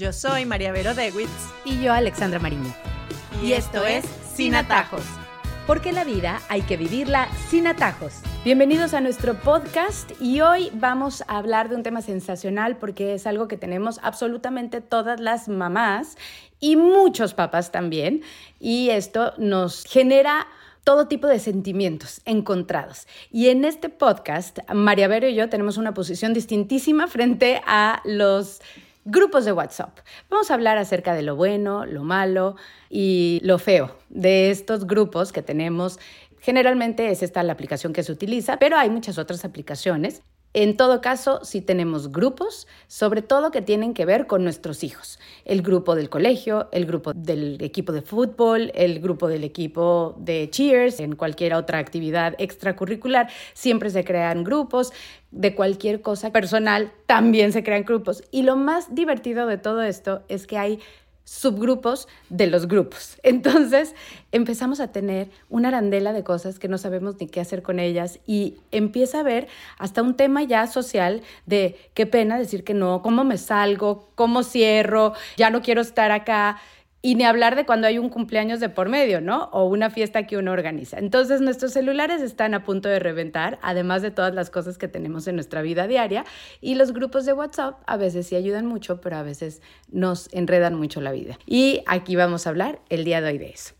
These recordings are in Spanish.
Yo soy María Vero Dewitz. Y yo, Alexandra Mariño. Y, esto es Sin Atajos. Porque la vida hay que vivirla sin atajos. Bienvenidos a nuestro podcast y hoy vamos a hablar de un tema sensacional porque es algo que tenemos absolutamente todas las mamás y muchos papás también. Y esto nos genera todo tipo de sentimientos encontrados. Y en este podcast, María Vero y yo tenemos una posición distintísima frente a los grupos de WhatsApp. Vamos a hablar acerca de lo bueno, lo malo y lo feo de estos grupos que tenemos. Generalmente es esta la aplicación que se utiliza, pero hay muchas otras aplicaciones en todo caso, si tenemos grupos, sobre todo que tienen que ver con nuestros hijos. El grupo del colegio, el grupo del equipo de fútbol, el grupo del equipo de cheers, en cualquier otra actividad extracurricular, siempre se crean grupos. De cualquier cosa personal, también se crean grupos. Y lo más divertido de todo esto es que hay subgrupos de los grupos. Entonces empezamos a tener una arandela de cosas que no sabemos ni qué hacer con ellas y empieza a haber hasta un tema ya social de qué pena decir que no, cómo me salgo, cómo cierro, ya no quiero estar acá. Y ni hablar de cuando hay un cumpleaños de por medio, ¿no? O una fiesta que uno organiza. Entonces nuestros celulares están a punto de reventar, además de todas las cosas que tenemos en nuestra vida diaria. Y los grupos de WhatsApp a veces sí ayudan mucho, pero a veces nos enredan mucho la vida. Y aquí vamos a hablar el día de hoy de eso.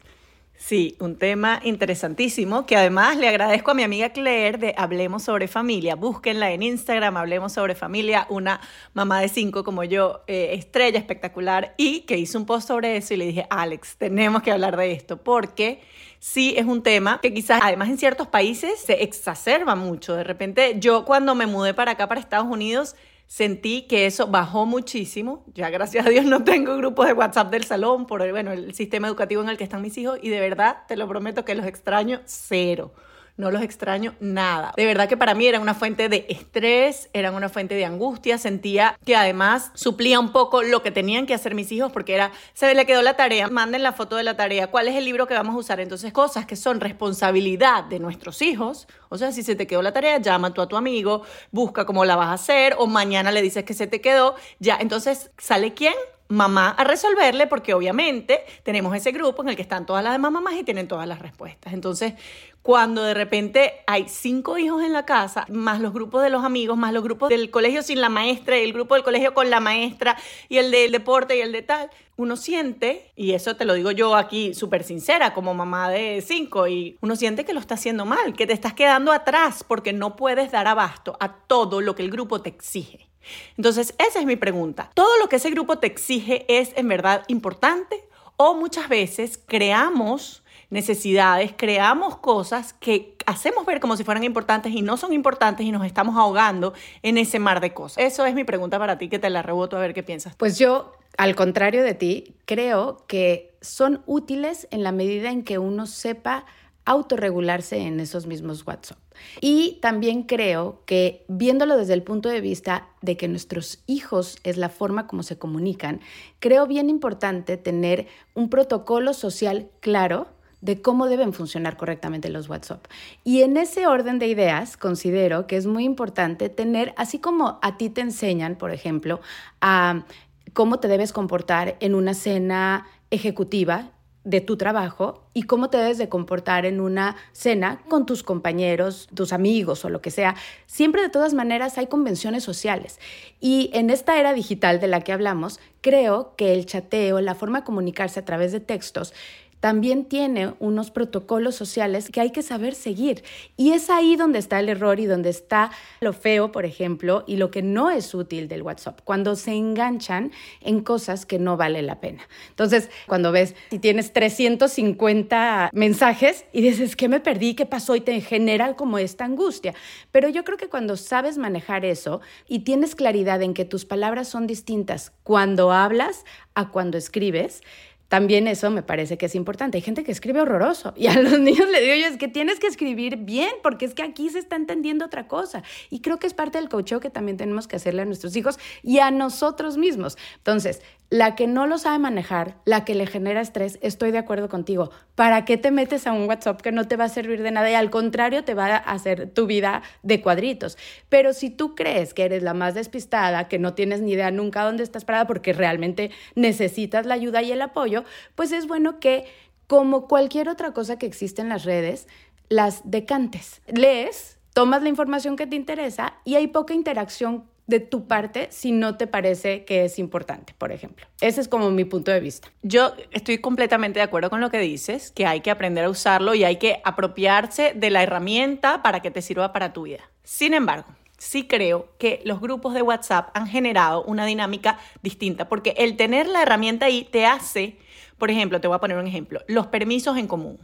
Sí, un tema interesantísimo que además le agradezco a mi amiga Claire de Hablemos sobre Familia. Búsquenla en Instagram, Hablemos sobre Familia, una mamá de cinco como yo, eh, estrella espectacular, y que hizo un post sobre eso y le dije, Alex, tenemos que hablar de esto porque sí es un tema que quizás además en ciertos países se exacerba mucho. De repente yo cuando me mudé para acá, para Estados Unidos, sentí que eso bajó muchísimo. Ya gracias a Dios no tengo grupos de WhatsApp del salón por el, bueno, el sistema educativo en el que están mis hijos y de verdad te lo prometo que los extraño cero no los extraño nada. De verdad que para mí eran una fuente de estrés, eran una fuente de angustia, sentía que además suplía un poco lo que tenían que hacer mis hijos porque era, se le quedó la tarea, manden la foto de la tarea, cuál es el libro que vamos a usar. Entonces, cosas que son responsabilidad de nuestros hijos, o sea, si se te quedó la tarea, llama tú a tu amigo, busca cómo la vas a hacer o mañana le dices que se te quedó, ya, entonces, ¿sale quién? Mamá a resolverle porque obviamente tenemos ese grupo en el que están todas las demás mamás y tienen todas las respuestas. Entonces, cuando de repente hay cinco hijos en la casa, más los grupos de los amigos, más los grupos del colegio sin la maestra y el grupo del colegio con la maestra y el del deporte y el de tal, uno siente, y eso te lo digo yo aquí súper sincera como mamá de cinco, y uno siente que lo está haciendo mal, que te estás quedando atrás porque no puedes dar abasto a todo lo que el grupo te exige. Entonces, esa es mi pregunta. ¿Todo lo que ese grupo te exige es en verdad importante? O muchas veces creamos necesidades, creamos cosas que hacemos ver como si fueran importantes y no son importantes y nos estamos ahogando en ese mar de cosas. Eso es mi pregunta para ti, que te la reboto a ver qué piensas. Pues yo, al contrario de ti, creo que son útiles en la medida en que uno sepa autorregularse en esos mismos WhatsApp. Y también creo que viéndolo desde el punto de vista de que nuestros hijos es la forma como se comunican, creo bien importante tener un protocolo social claro de cómo deben funcionar correctamente los WhatsApp. Y en ese orden de ideas, considero que es muy importante tener, así como a ti te enseñan, por ejemplo, a cómo te debes comportar en una cena ejecutiva de tu trabajo y cómo te debes de comportar en una cena con tus compañeros, tus amigos o lo que sea. Siempre de todas maneras hay convenciones sociales. Y en esta era digital de la que hablamos, creo que el chateo, la forma de comunicarse a través de textos, también tiene unos protocolos sociales que hay que saber seguir. Y es ahí donde está el error y donde está lo feo, por ejemplo, y lo que no es útil del WhatsApp, cuando se enganchan en cosas que no vale la pena. Entonces, cuando ves, si tienes 350 mensajes y dices, ¿qué me perdí? ¿Qué pasó? Y te genera como esta angustia. Pero yo creo que cuando sabes manejar eso y tienes claridad en que tus palabras son distintas cuando hablas a cuando escribes, También eso me parece que es importante. Hay gente que escribe horroroso y a los niños le digo yo, es que tienes que escribir bien porque es que aquí se está entendiendo otra cosa. Y creo que es parte del coaching que también tenemos que hacerle a nuestros hijos y a nosotros mismos. Entonces, la que no lo sabe manejar, la que le genera estrés, estoy de acuerdo contigo. ¿Para qué te metes a un WhatsApp que no te va a servir de nada y al contrario te va a hacer tu vida de cuadritos? Pero si tú crees que eres la más despistada, que no tienes ni idea nunca dónde estás parada porque realmente necesitas la ayuda y el apoyo, pues es bueno que, como cualquier otra cosa que existe en las redes, las decantes. Lees, tomas la información que te interesa y hay poca interacción de tu parte si no te parece que es importante, por ejemplo. Ese es como mi punto de vista. Yo estoy completamente de acuerdo con lo que dices, que hay que aprender a usarlo y hay que apropiarse de la herramienta para que te sirva para tu vida. Sin embargo, sí creo que los grupos de WhatsApp han generado una dinámica distinta, porque el tener la herramienta ahí te hace, por ejemplo, te voy a poner un ejemplo, los permisos en común.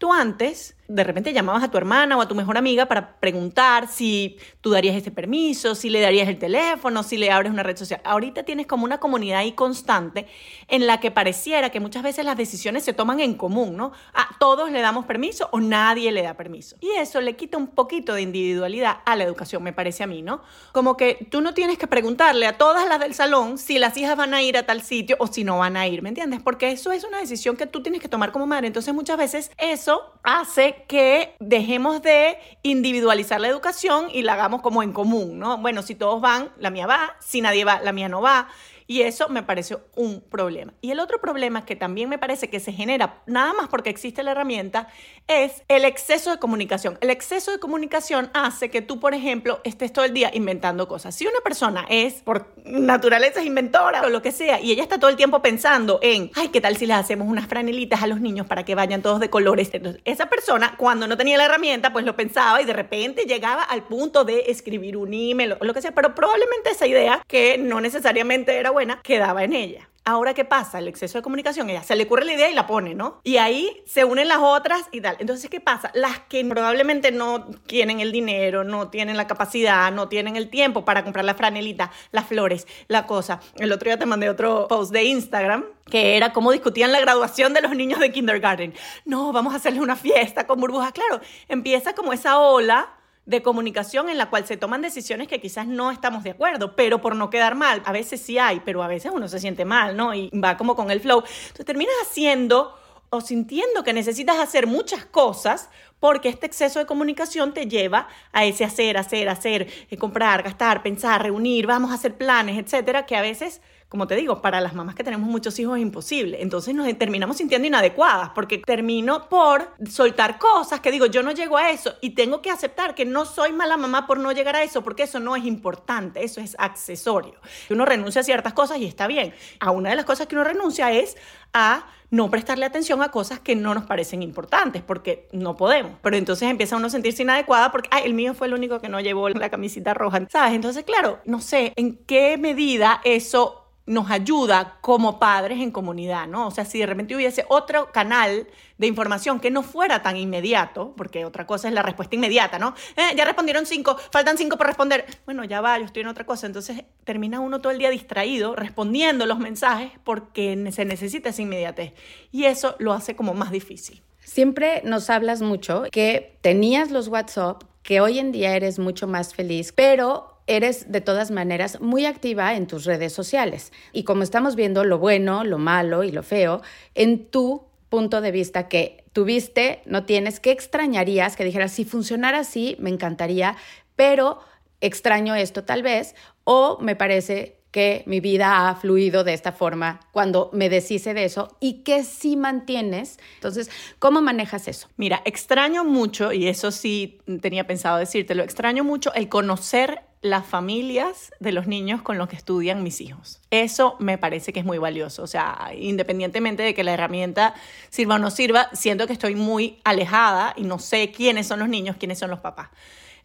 Tú antes de repente llamabas a tu hermana o a tu mejor amiga para preguntar si tú darías este permiso, si le darías el teléfono, si le abres una red social. Ahorita tienes como una comunidad ahí constante en la que pareciera que muchas veces las decisiones se toman en común, ¿no? A todos le damos permiso o nadie le da permiso. Y eso le quita un poquito de individualidad a la educación, me parece a mí, ¿no? Como que tú no tienes que preguntarle a todas las del salón si las hijas van a ir a tal sitio o si no van a ir, ¿me entiendes? Porque eso es una decisión que tú tienes que tomar como madre. Entonces muchas veces eso hace que dejemos de individualizar la educación y la hagamos como en común, ¿no? Bueno, si todos van, la mía va, si nadie va, la mía no va. Y eso me pareció un problema. Y el otro problema que también me parece que se genera nada más porque existe la herramienta es el exceso de comunicación. El exceso de comunicación hace que tú, por ejemplo, estés todo el día inventando cosas. Si una persona es por naturaleza es inventora o lo que sea y ella está todo el tiempo pensando en, ay, ¿qué tal si le hacemos unas franelitas a los niños para que vayan todos de colores? Entonces, esa persona cuando no tenía la herramienta, pues lo pensaba y de repente llegaba al punto de escribir un email o lo que sea, pero probablemente esa idea que no necesariamente era buena quedaba en ella. Ahora, ¿qué pasa? El exceso de comunicación, ella se le ocurre la idea y la pone, ¿no? Y ahí se unen las otras y tal. Entonces, ¿qué pasa? Las que probablemente no tienen el dinero, no tienen la capacidad, no tienen el tiempo para comprar la franelita, las flores, la cosa. El otro día te mandé otro post de Instagram que era cómo discutían la graduación de los niños de kindergarten. No, vamos a hacerles una fiesta con burbujas. Claro, empieza como esa ola de comunicación en la cual se toman decisiones que quizás no estamos de acuerdo, pero por no quedar mal, a veces sí hay, pero a veces uno se siente mal, ¿no? Y va como con el flow. Entonces terminas haciendo o sintiendo que necesitas hacer muchas cosas porque este exceso de comunicación te lleva a ese hacer, hacer, hacer, eh, comprar, gastar, pensar, reunir, vamos a hacer planes, etcétera, que a veces como te digo, para las mamás que tenemos muchos hijos es imposible. Entonces nos terminamos sintiendo inadecuadas porque termino por soltar cosas que digo, yo no llego a eso y tengo que aceptar que no soy mala mamá por no llegar a eso porque eso no es importante, eso es accesorio. Uno renuncia a ciertas cosas y está bien. A una de las cosas que uno renuncia es a no prestarle atención a cosas que no nos parecen importantes, porque no podemos. Pero entonces empieza uno a sentirse inadecuada porque, ay, el mío fue el único que no llevó la camisita roja, ¿sabes? Entonces, claro, no sé en qué medida eso nos ayuda como padres en comunidad, ¿no? O sea, si de repente hubiese otro canal de información que no fuera tan inmediato, porque otra cosa es la respuesta inmediata, ¿no? Eh, ya respondieron cinco, faltan cinco por responder. Bueno, ya va, yo estoy en otra cosa. Entonces termina uno todo el día distraído respondiendo los mensajes porque se necesita esa inmediatez. Y eso lo hace como más difícil. Siempre nos hablas mucho que tenías los WhatsApp, que hoy en día eres mucho más feliz, pero eres de todas maneras muy activa en tus redes sociales. Y como estamos viendo lo bueno, lo malo y lo feo, en tu punto de vista que tuviste, no tienes, ¿qué extrañarías que dijeras, si funcionara así, me encantaría, pero extraño esto tal vez, o me parece que mi vida ha fluido de esta forma cuando me deshice de eso y que si mantienes. Entonces, ¿cómo manejas eso? Mira, extraño mucho, y eso sí tenía pensado decírtelo, extraño mucho el conocer las familias de los niños con los que estudian mis hijos. Eso me parece que es muy valioso. O sea, independientemente de que la herramienta sirva o no sirva, siento que estoy muy alejada y no sé quiénes son los niños, quiénes son los papás.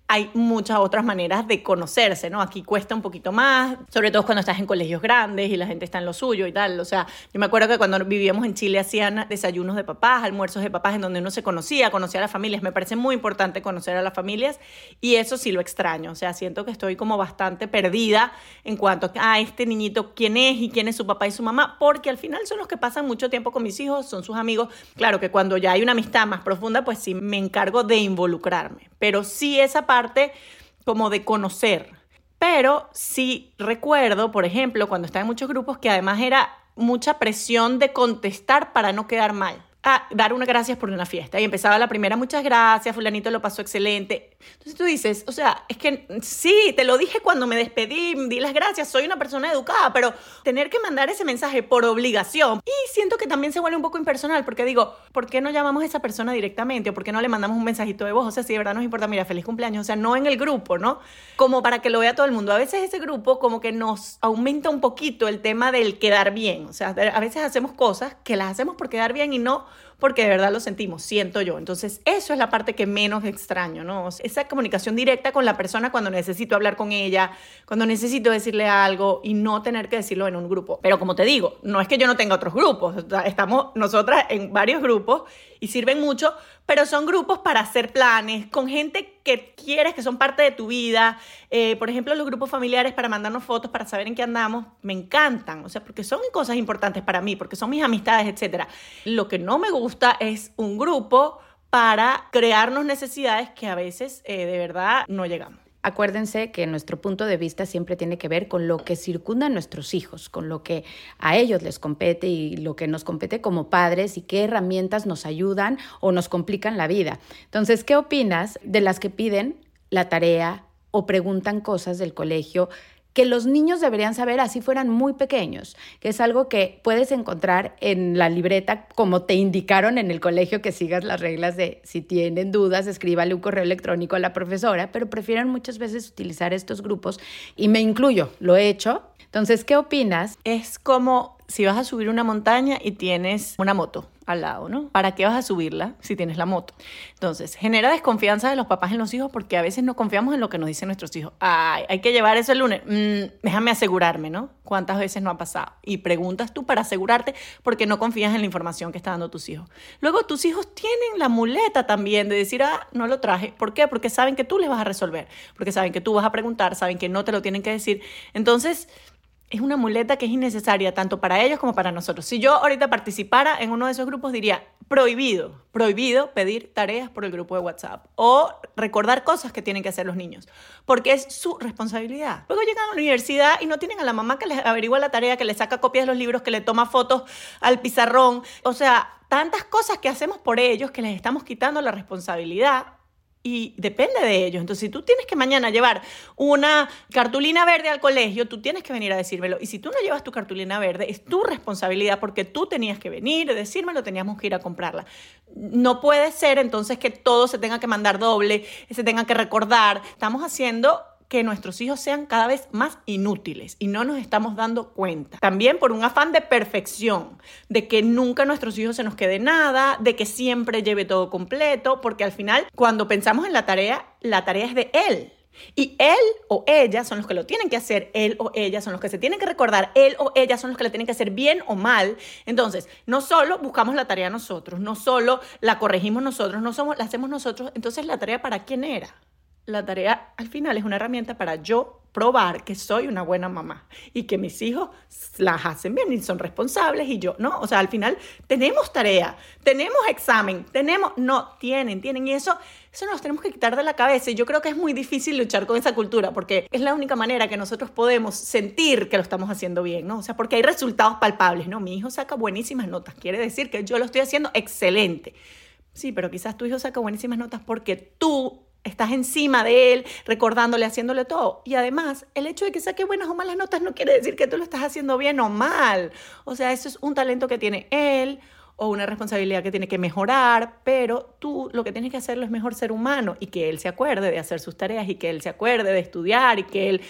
Hay muchas otras maneras de conocerse, ¿no? Aquí cuesta un poquito más, sobre todo cuando estás en colegios grandes y la gente está en lo suyo y tal. O sea, yo me acuerdo que cuando vivíamos en Chile hacían desayunos de papás, almuerzos de papás en donde uno se conocía, conocía a las familias. Me parece muy importante conocer a las familias y eso sí lo extraño. O sea, siento que estoy como bastante perdida en cuanto a este niñito, quién es y quién es su papá y su mamá, porque al final son los que pasan mucho tiempo con mis hijos, son sus amigos. Claro que cuando ya hay una amistad más profunda, pues sí me encargo de involucrarme. Pero sí esa parte como de conocer. Pero sí recuerdo, por ejemplo, cuando estaba en muchos grupos, que además era mucha presión de contestar para no quedar mal a dar unas gracias por una fiesta. Y empezaba la primera, muchas gracias, fulanito lo pasó excelente. Entonces tú dices, o sea, es que sí, te lo dije cuando me despedí, di las gracias, soy una persona educada, pero tener que mandar ese mensaje por obligación. Y siento que también se vuelve un poco impersonal, porque digo, ¿por qué no llamamos a esa persona directamente? ¿O por qué no le mandamos un mensajito de voz? O sea, si de verdad nos importa, mira, feliz cumpleaños, o sea, no en el grupo, ¿no? Como para que lo vea todo el mundo. A veces ese grupo como que nos aumenta un poquito el tema del quedar bien. O sea, a veces hacemos cosas que las hacemos por quedar bien y no porque de verdad lo sentimos, siento yo. Entonces, eso es la parte que menos extraño, ¿no? Esa comunicación directa con la persona cuando necesito hablar con ella, cuando necesito decirle algo y no tener que decirlo en un grupo. Pero como te digo, no es que yo no tenga otros grupos, estamos nosotras en varios grupos y sirven mucho, pero son grupos para hacer planes con gente que quieres, que son parte de tu vida. Eh, por ejemplo, los grupos familiares para mandarnos fotos, para saber en qué andamos, me encantan, o sea, porque son cosas importantes para mí, porque son mis amistades, etc. Lo que no me gusta es un grupo para crearnos necesidades que a veces eh, de verdad no llegamos. Acuérdense que nuestro punto de vista siempre tiene que ver con lo que circunda a nuestros hijos, con lo que a ellos les compete y lo que nos compete como padres y qué herramientas nos ayudan o nos complican la vida. Entonces, ¿qué opinas de las que piden la tarea o preguntan cosas del colegio que los niños deberían saber así fueran muy pequeños, que es algo que puedes encontrar en la libreta como te indicaron en el colegio que sigas las reglas de si tienen dudas, escríbale un correo electrónico a la profesora, pero prefieren muchas veces utilizar estos grupos y me incluyo, lo he hecho. Entonces, ¿qué opinas? Es como si vas a subir una montaña y tienes una moto al lado, ¿no? ¿Para qué vas a subirla si tienes la moto? Entonces, genera desconfianza de los papás en los hijos porque a veces no confiamos en lo que nos dicen nuestros hijos. Ay, hay que llevar eso el lunes. Mm, déjame asegurarme, ¿no? ¿Cuántas veces no ha pasado? Y preguntas tú para asegurarte porque no confías en la información que están dando tus hijos. Luego, tus hijos tienen la muleta también de decir, ah, no lo traje. ¿Por qué? Porque saben que tú les vas a resolver, porque saben que tú vas a preguntar, saben que no te lo tienen que decir. Entonces, es una muleta que es innecesaria tanto para ellos como para nosotros. Si yo ahorita participara en uno de esos grupos, diría prohibido, prohibido pedir tareas por el grupo de WhatsApp o recordar cosas que tienen que hacer los niños, porque es su responsabilidad. Luego llegan a la universidad y no tienen a la mamá que les averigua la tarea, que les saca copias de los libros, que le toma fotos al pizarrón. O sea, tantas cosas que hacemos por ellos que les estamos quitando la responsabilidad y depende de ellos. Entonces, si tú tienes que mañana llevar una cartulina verde al colegio, tú tienes que venir a decírmelo. Y si tú no llevas tu cartulina verde, es tu responsabilidad porque tú tenías que venir, decírmelo, teníamos que ir a comprarla. No puede ser entonces que todo se tenga que mandar doble, se tenga que recordar. Estamos haciendo que nuestros hijos sean cada vez más inútiles y no nos estamos dando cuenta. También por un afán de perfección, de que nunca a nuestros hijos se nos quede nada, de que siempre lleve todo completo, porque al final cuando pensamos en la tarea, la tarea es de él. Y él o ella son los que lo tienen que hacer, él o ella son los que se tienen que recordar, él o ella son los que le tienen que hacer bien o mal. Entonces, no solo buscamos la tarea nosotros, no solo la corregimos nosotros, no somos, la hacemos nosotros, entonces la tarea para quién era? La tarea al final es una herramienta para yo probar que soy una buena mamá y que mis hijos las hacen bien y son responsables y yo, ¿no? O sea, al final tenemos tarea, tenemos examen, tenemos, no, tienen, tienen y eso, eso nos tenemos que quitar de la cabeza y yo creo que es muy difícil luchar con esa cultura porque es la única manera que nosotros podemos sentir que lo estamos haciendo bien, ¿no? O sea, porque hay resultados palpables, ¿no? Mi hijo saca buenísimas notas, quiere decir que yo lo estoy haciendo excelente. Sí, pero quizás tu hijo saca buenísimas notas porque tú estás encima de él, recordándole, haciéndole todo. Y además, el hecho de que saque buenas o malas notas no quiere decir que tú lo estás haciendo bien o mal. O sea, eso es un talento que tiene él o una responsabilidad que tiene que mejorar, pero tú lo que tienes que hacerlo es mejor ser humano y que él se acuerde de hacer sus tareas y que él se acuerde de estudiar y que él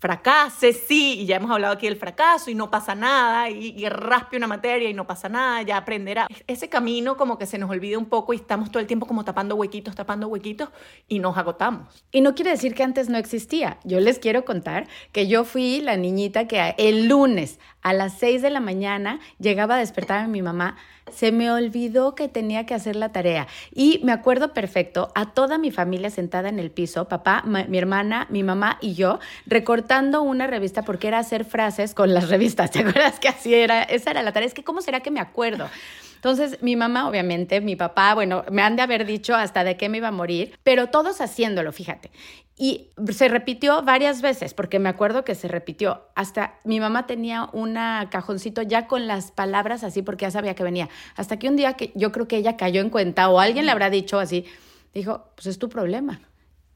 fracase, sí, y ya hemos hablado aquí del fracaso y no pasa nada, y, y, raspe una materia y no pasa nada, ya aprenderá. Ese camino como que se nos olvida un poco y estamos todo el tiempo como tapando huequitos, tapando huequitos y nos agotamos. Y no quiere decir que antes no existía. Yo les quiero contar que yo fui la niñita que el lunes a las 6 de la mañana llegaba a despertar a mi mamá se me olvidó que tenía que hacer la tarea. Y me acuerdo perfecto a toda mi familia sentada en el piso, papá, mi hermana, mi mamá y yo, recortando una revista porque era hacer frases con las revistas. ¿Te acuerdas que así era? Esa era la tarea. Es que, ¿cómo será que me acuerdo? Entonces, mi mamá, obviamente, mi papá, bueno, me han de haber dicho hasta de qué me iba a morir, pero todos haciéndolo, fíjate. Y se repitió varias veces, porque me acuerdo que se repitió. Hasta mi mamá tenía un cajoncito ya con las palabras así, porque ya sabía que venía. Hasta que un día que yo creo que ella cayó en cuenta o alguien le habrá dicho así, dijo, pues es tu problema.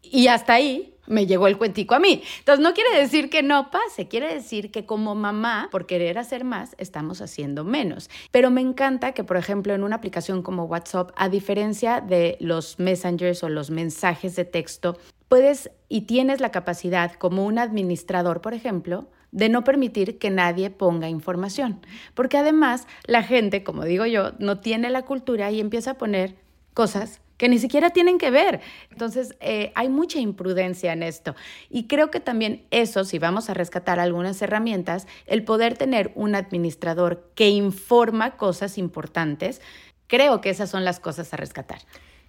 Y hasta ahí me llegó el cuentico a mí. Entonces no quiere decir que no pase, quiere decir que como mamá, por querer hacer más, estamos haciendo menos. Pero me encanta que, por ejemplo, en una aplicación como WhatsApp, a diferencia de los messengers o los mensajes de texto, puedes y tienes la capacidad como un administrador, por ejemplo, de no permitir que nadie ponga información. Porque además la gente, como digo yo, no tiene la cultura y empieza a poner cosas que ni siquiera tienen que ver. Entonces, eh, hay mucha imprudencia en esto. Y creo que también eso, si vamos a rescatar algunas herramientas, el poder tener un administrador que informa cosas importantes, creo que esas son las cosas a rescatar.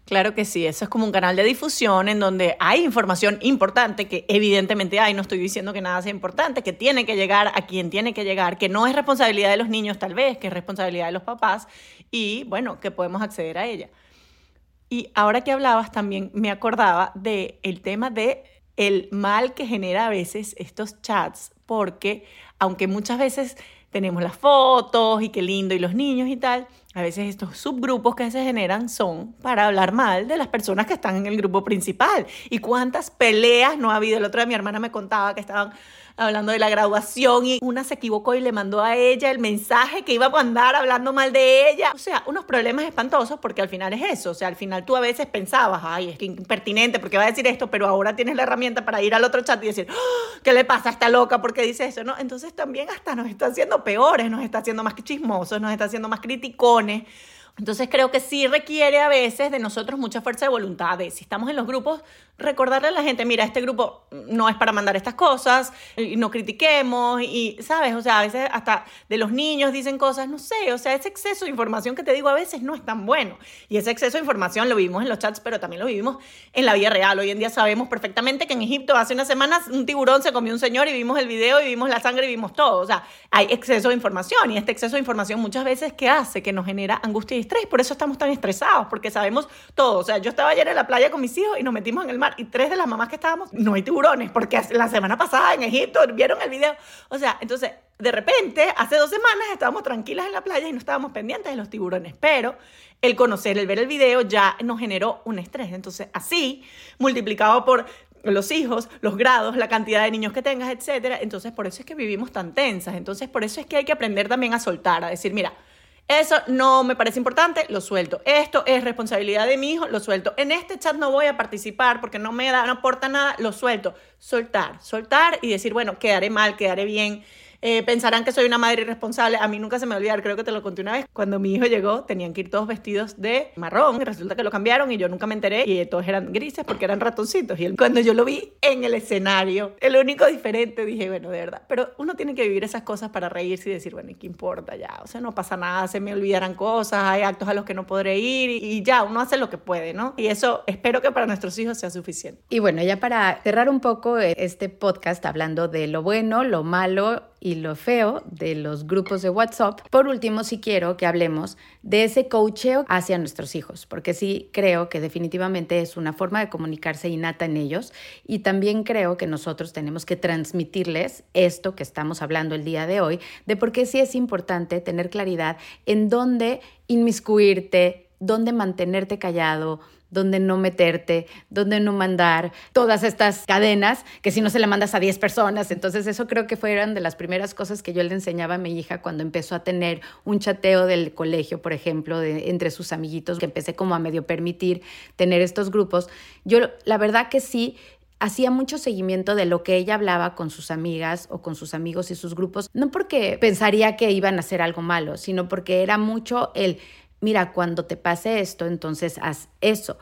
Claro que sí, eso es como un canal de difusión en donde hay información importante, que evidentemente hay, no estoy diciendo que nada sea importante, que tiene que llegar a quien tiene que llegar, que no es responsabilidad de los niños tal vez, que es responsabilidad de los papás y bueno, que podemos acceder a ella. Y ahora que hablabas también me acordaba del el tema de el mal que genera a veces estos chats, porque aunque muchas veces tenemos las fotos y qué lindo y los niños y tal, a veces estos subgrupos que se generan son para hablar mal de las personas que están en el grupo principal. ¿Y cuántas peleas no ha habido? El otro día mi hermana me contaba que estaban hablando de la graduación y una se equivocó y le mandó a ella el mensaje que iba a mandar hablando mal de ella. O sea, unos problemas espantosos porque al final es eso. O sea, al final tú a veces pensabas, ay, es que impertinente porque va a decir esto, pero ahora tienes la herramienta para ir al otro chat y decir, ¡Ah! ¿qué le pasa a esta loca? porque dice eso? ¿no? Entonces también hasta nos está haciendo peores, nos está haciendo más chismosos, nos está haciendo más criticones. Entonces creo que sí requiere a veces de nosotros mucha fuerza de voluntad. si estamos en los grupos, recordarle a la gente, mira, este grupo no es para mandar estas cosas, y no critiquemos, y, ¿sabes? O sea, a veces hasta de los niños dicen cosas, no sé, o sea, ese exceso de información que te digo a veces no es tan bueno. Y ese exceso de información lo vivimos en los chats, pero también lo vivimos en la vida real. Hoy en día sabemos perfectamente que en Egipto hace unas semanas un tiburón se comió un señor y vimos el video y vimos la sangre y vimos todo. O sea, hay exceso de información y este exceso de información muchas veces ¿qué hace? Que nos genera angustia y estrés. Por eso estamos tan estresados, porque sabemos todo. O sea, yo estaba ayer en la playa con mis hijos y nos metimos en el mar y tres de las mamás que estábamos, no hay tiburones, porque la semana pasada en Egipto vieron el video. O sea, entonces, de repente, hace dos semanas estábamos tranquilas en la playa y no estábamos pendientes de los tiburones, pero el conocer, el ver el video ya nos generó un estrés. Entonces, así, multiplicado por los hijos, los grados, la cantidad de niños que tengas, etcétera. Entonces, por eso es que vivimos tan tensas. Entonces, por eso es que hay que aprender también a soltar, a decir, mira, eso no me parece importante, lo suelto. Esto es responsabilidad de mi hijo, lo suelto. En este chat no voy a participar porque no me da, no aporta nada, lo suelto. Soltar, soltar y decir, bueno, quedaré mal, quedaré bien. Eh, pensarán que soy una madre irresponsable. A mí nunca se me olvidar, creo que te lo conté una vez. Cuando mi hijo llegó, tenían que ir todos vestidos de marrón. Y resulta que lo cambiaron y yo nunca me enteré. Y todos eran grises porque eran ratoncitos. Y cuando yo lo vi en el escenario, el único diferente, dije, bueno, de verdad. Pero uno tiene que vivir esas cosas para reírse y decir, bueno, ¿y qué importa ya? O sea, no pasa nada, se me olvidarán cosas, hay actos a los que no podré ir y ya, uno hace lo que puede, ¿no? Y eso espero que para nuestros hijos sea suficiente. Y bueno, ya para cerrar un poco este podcast hablando de lo bueno, lo malo y lo feo de los grupos de WhatsApp. Por último, sí quiero que hablemos de ese coacheo hacia nuestros hijos, porque sí creo que definitivamente es una forma de comunicarse innata en ellos y también creo que nosotros tenemos que transmitirles esto que estamos hablando el día de hoy, de por qué sí es importante tener claridad en dónde inmiscuirte, dónde mantenerte callado, dónde no meterte, dónde no mandar, todas estas cadenas que si no se le mandas a 10 personas. Entonces eso creo que fueron de las primeras cosas que yo le enseñaba a mi hija cuando empezó a tener un chateo del colegio, por ejemplo, entre sus amiguitos, que empecé como a medio permitir tener estos grupos. Yo la verdad que sí hacía mucho seguimiento de lo que ella hablaba con sus amigas o con sus amigos y sus grupos, no porque pensaría que iban a hacer algo malo, sino porque era mucho el, mira, cuando te pase esto, entonces haz eso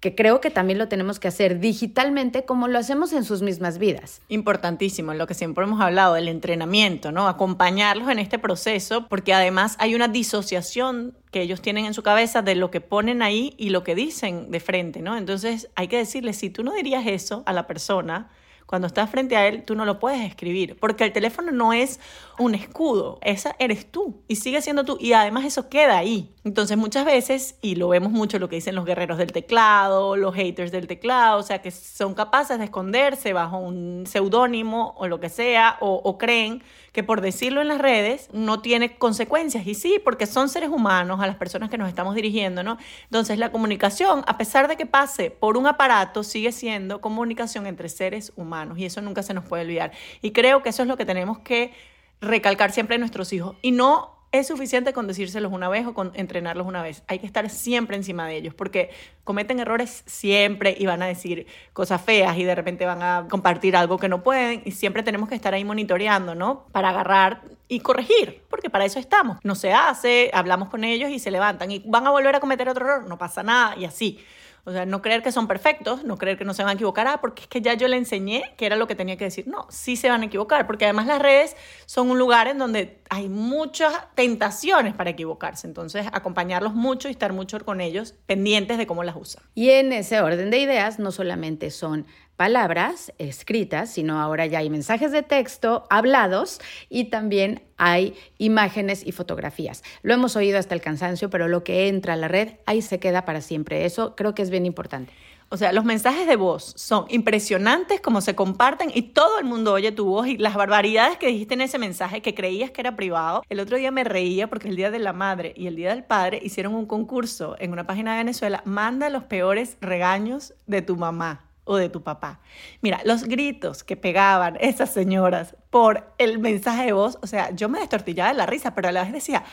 que creo que también lo tenemos que hacer digitalmente como lo hacemos en sus mismas vidas. Importantísimo, lo que siempre hemos hablado, del entrenamiento, ¿no? Acompañarlos en este proceso, porque además hay una disociación que ellos tienen en su cabeza de lo que ponen ahí y lo que dicen de frente, ¿no? Entonces hay que decirles, si tú no dirías eso a la persona, cuando estás frente a él, tú no lo puedes escribir, porque el teléfono no es un escudo, esa eres tú y sigue siendo tú y además eso queda ahí. Entonces muchas veces, y lo vemos mucho lo que dicen los guerreros del teclado, los haters del teclado, o sea, que son capaces de esconderse bajo un seudónimo o lo que sea, o, o creen que por decirlo en las redes no tiene consecuencias. Y sí, porque son seres humanos a las personas que nos estamos dirigiendo, ¿no? Entonces la comunicación, a pesar de que pase por un aparato, sigue siendo comunicación entre seres humanos y eso nunca se nos puede olvidar. Y creo que eso es lo que tenemos que recalcar siempre a nuestros hijos y no es suficiente con decírselos una vez o con entrenarlos una vez. Hay que estar siempre encima de ellos porque cometen errores siempre y van a decir cosas feas y de repente van a compartir algo que no pueden y siempre tenemos que estar ahí monitoreando, ¿no? Para agarrar y corregir, porque para eso estamos. No se hace, hablamos con ellos y se levantan y van a volver a cometer otro error, no pasa nada y así. O sea, no creer que son perfectos, no creer que no se van a equivocar, ah, porque es que ya yo le enseñé que era lo que tenía que decir. No, sí se van a equivocar, porque además las redes son un lugar en donde hay muchas tentaciones para equivocarse. Entonces, acompañarlos mucho y estar mucho con ellos, pendientes de cómo las usan. Y en ese orden de ideas, no solamente son palabras escritas, sino ahora ya hay mensajes de texto hablados y también hay imágenes y fotografías. Lo hemos oído hasta el cansancio, pero lo que entra a la red ahí se queda para siempre. Eso creo que es bien importante. O sea, los mensajes de voz son impresionantes como se comparten y todo el mundo oye tu voz y las barbaridades que dijiste en ese mensaje que creías que era privado. El otro día me reía porque el Día de la Madre y el Día del Padre hicieron un concurso en una página de Venezuela. Manda los peores regaños de tu mamá o de tu papá. Mira, los gritos que pegaban esas señoras por el mensaje de voz, o sea, yo me destortillaba de la risa, pero a la vez decía,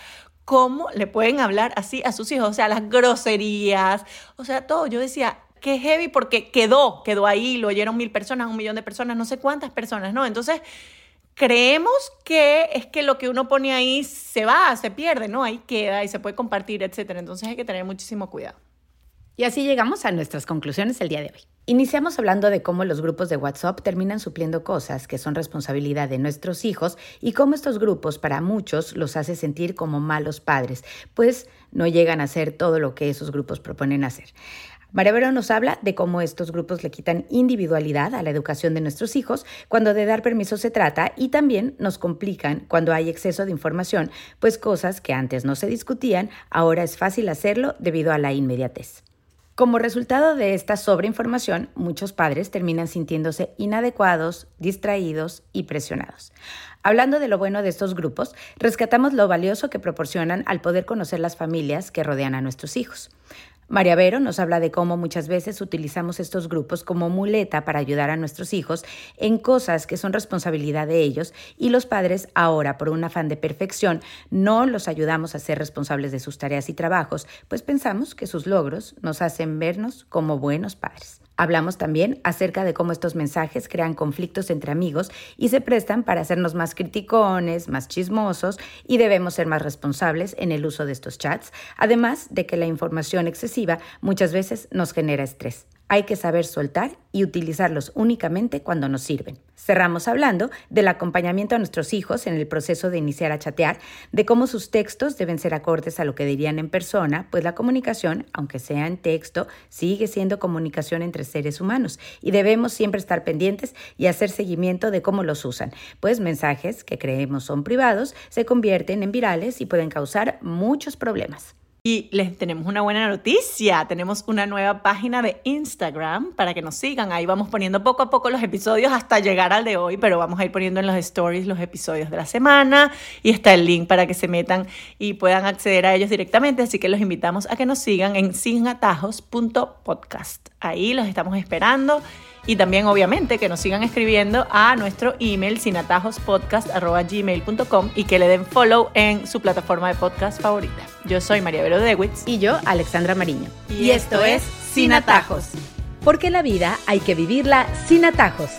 ¿cómo le pueden hablar así a sus hijos? O sea, las groserías, o sea, todo. Yo decía, qué heavy porque quedó, quedó ahí, lo oyeron mil personas, un millón de personas, no sé cuántas personas, ¿no? Entonces, creemos que es que lo que uno pone ahí se va, se pierde, ¿no? Ahí queda y se puede compartir, etcétera. Entonces hay que tener muchísimo cuidado. Y así llegamos a nuestras conclusiones el día de hoy. Iniciamos hablando de cómo los grupos de WhatsApp terminan supliendo cosas que son responsabilidad de nuestros hijos y cómo estos grupos para muchos los hace sentir como malos padres, pues no llegan a hacer todo lo que esos grupos proponen hacer. María Vero nos habla de cómo estos grupos le quitan individualidad a la educación de nuestros hijos cuando de dar permiso se trata y también nos complican cuando hay exceso de información, pues cosas que antes no se discutían, ahora es fácil hacerlo debido a la inmediatez. Como resultado de esta sobreinformación, muchos padres terminan sintiéndose inadecuados, distraídos y presionados. Hablando de lo bueno de estos grupos, rescatamos lo valioso que proporcionan al poder conocer las familias que rodean a nuestros hijos. María Vero nos habla de cómo muchas veces utilizamos estos grupos como muleta para ayudar a nuestros hijos en cosas que son responsabilidad de ellos y los padres ahora, por un afán de perfección, no los ayudamos a ser responsables de sus tareas y trabajos, pues pensamos que sus logros nos hacen vernos como buenos padres. Hablamos también acerca de cómo estos mensajes crean conflictos entre amigos y se prestan para hacernos más criticones, más chismosos y debemos ser más responsables en el uso de estos chats, además de que la información excesiva muchas veces nos genera estrés. Hay que saber soltar y utilizarlos únicamente cuando nos sirven. Cerramos hablando del acompañamiento a nuestros hijos en el proceso de iniciar a chatear, de cómo sus textos deben ser acordes a lo que dirían en persona, pues la comunicación, aunque sea en texto, sigue siendo comunicación entre seres humanos y debemos siempre estar pendientes y hacer seguimiento de cómo los usan, pues mensajes que creemos son privados se convierten en virales y pueden causar muchos problemas. Y les tenemos una buena noticia. Tenemos una nueva página de Instagram para que nos sigan. Ahí vamos poniendo poco a poco los episodios hasta llegar al de hoy, pero vamos a ir poniendo en los stories los episodios de la semana y está el link para que se metan y puedan acceder a ellos directamente. Así que los invitamos a que nos sigan en sinatajos.podcast. Ahí los estamos esperando. Y también, obviamente, que nos sigan escribiendo a nuestro email sinatajospodcast.gmail.com y que le den follow en su plataforma de podcast favorita. Yo soy María Vero Dewitz. Y yo, Alexandra Mariño. Y, esto es Sin Atajos. porque la vida hay que vivirla sin atajos.